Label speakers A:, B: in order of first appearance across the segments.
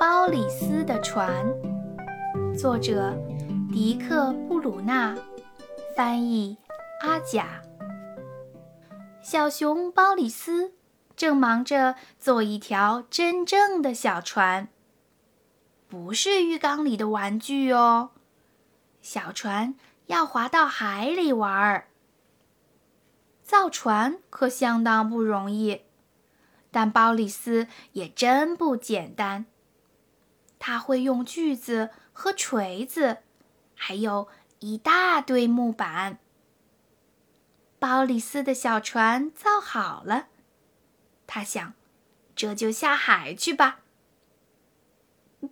A: 包里斯的船》，作者迪克·布鲁纳，翻译阿甲。小熊包里斯正忙着做一条真正的小船，不是浴缸里的玩具哦。小船要划到海里玩儿。造船可相当不容易，但包里斯也真不简单。他会用锯子和锤子，还有一大堆木板。鲍里斯的小船造好了，他想，这就下海去吧。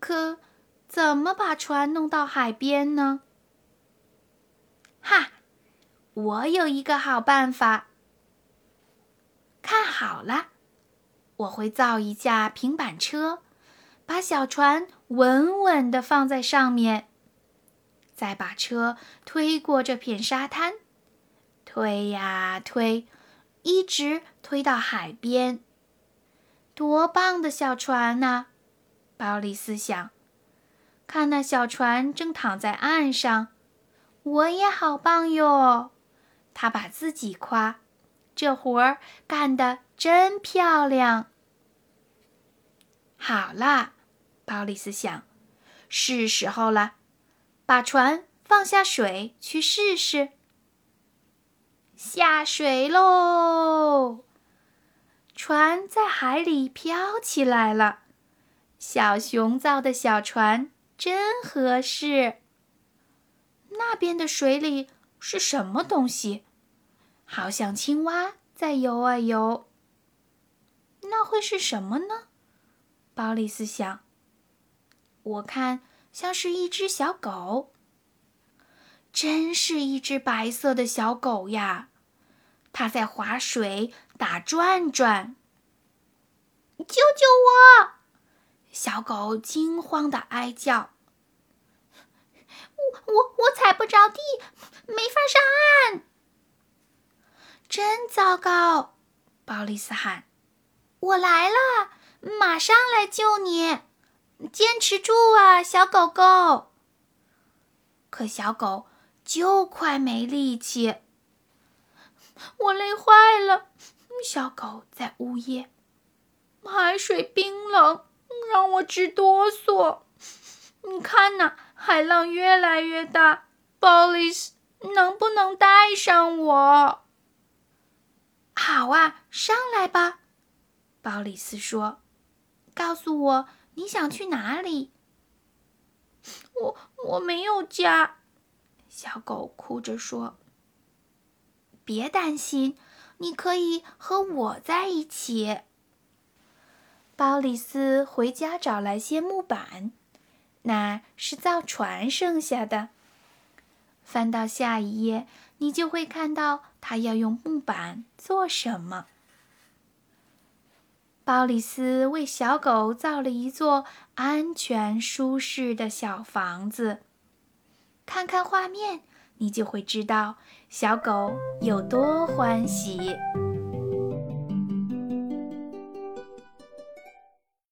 A: 可，怎么把船弄到海边呢？哈，我有一个好办法。看好了，我会造一架平板车。把小船稳稳地放在上面，再把车推过这片沙滩，推呀推，一直推到海边。多棒的小船呐！鲍里斯想。看那小船正躺在岸上，我也好棒哟！他把自己夸，这活儿干得真漂亮。好啦。鲍里斯想：“是时候了，把船放下水去试试。”下水喽！船在海里飘起来了。小熊造的小船真合适。那边的水里是什么东西？好像青蛙在游啊游。那会是什么呢？鲍里斯想。我看像是一只小狗，真是一只白色的小狗呀！它在划水打转转。救救我！小狗惊慌的哀叫。我我我踩不着地，没法上岸。真糟糕！鲍里斯喊：“我来了，马上来救你。”坚持住啊，小狗狗！可小狗就快没力气，我累坏了。小狗在呜咽，海水冰冷，让我直哆嗦。你看呐，海浪越来越大。鲍里斯，能不能带上我？好啊，上来吧。鲍里斯说：“告诉我。”你想去哪里？我我没有家，小狗哭着说。别担心，你可以和我在一起。鲍里斯回家找来些木板，那是造船剩下的。翻到下一页，你就会看到他要用木板做什么。鲍里斯为小狗造了一座安全舒适的小房子。看看画面，你就会知道小狗有多欢喜。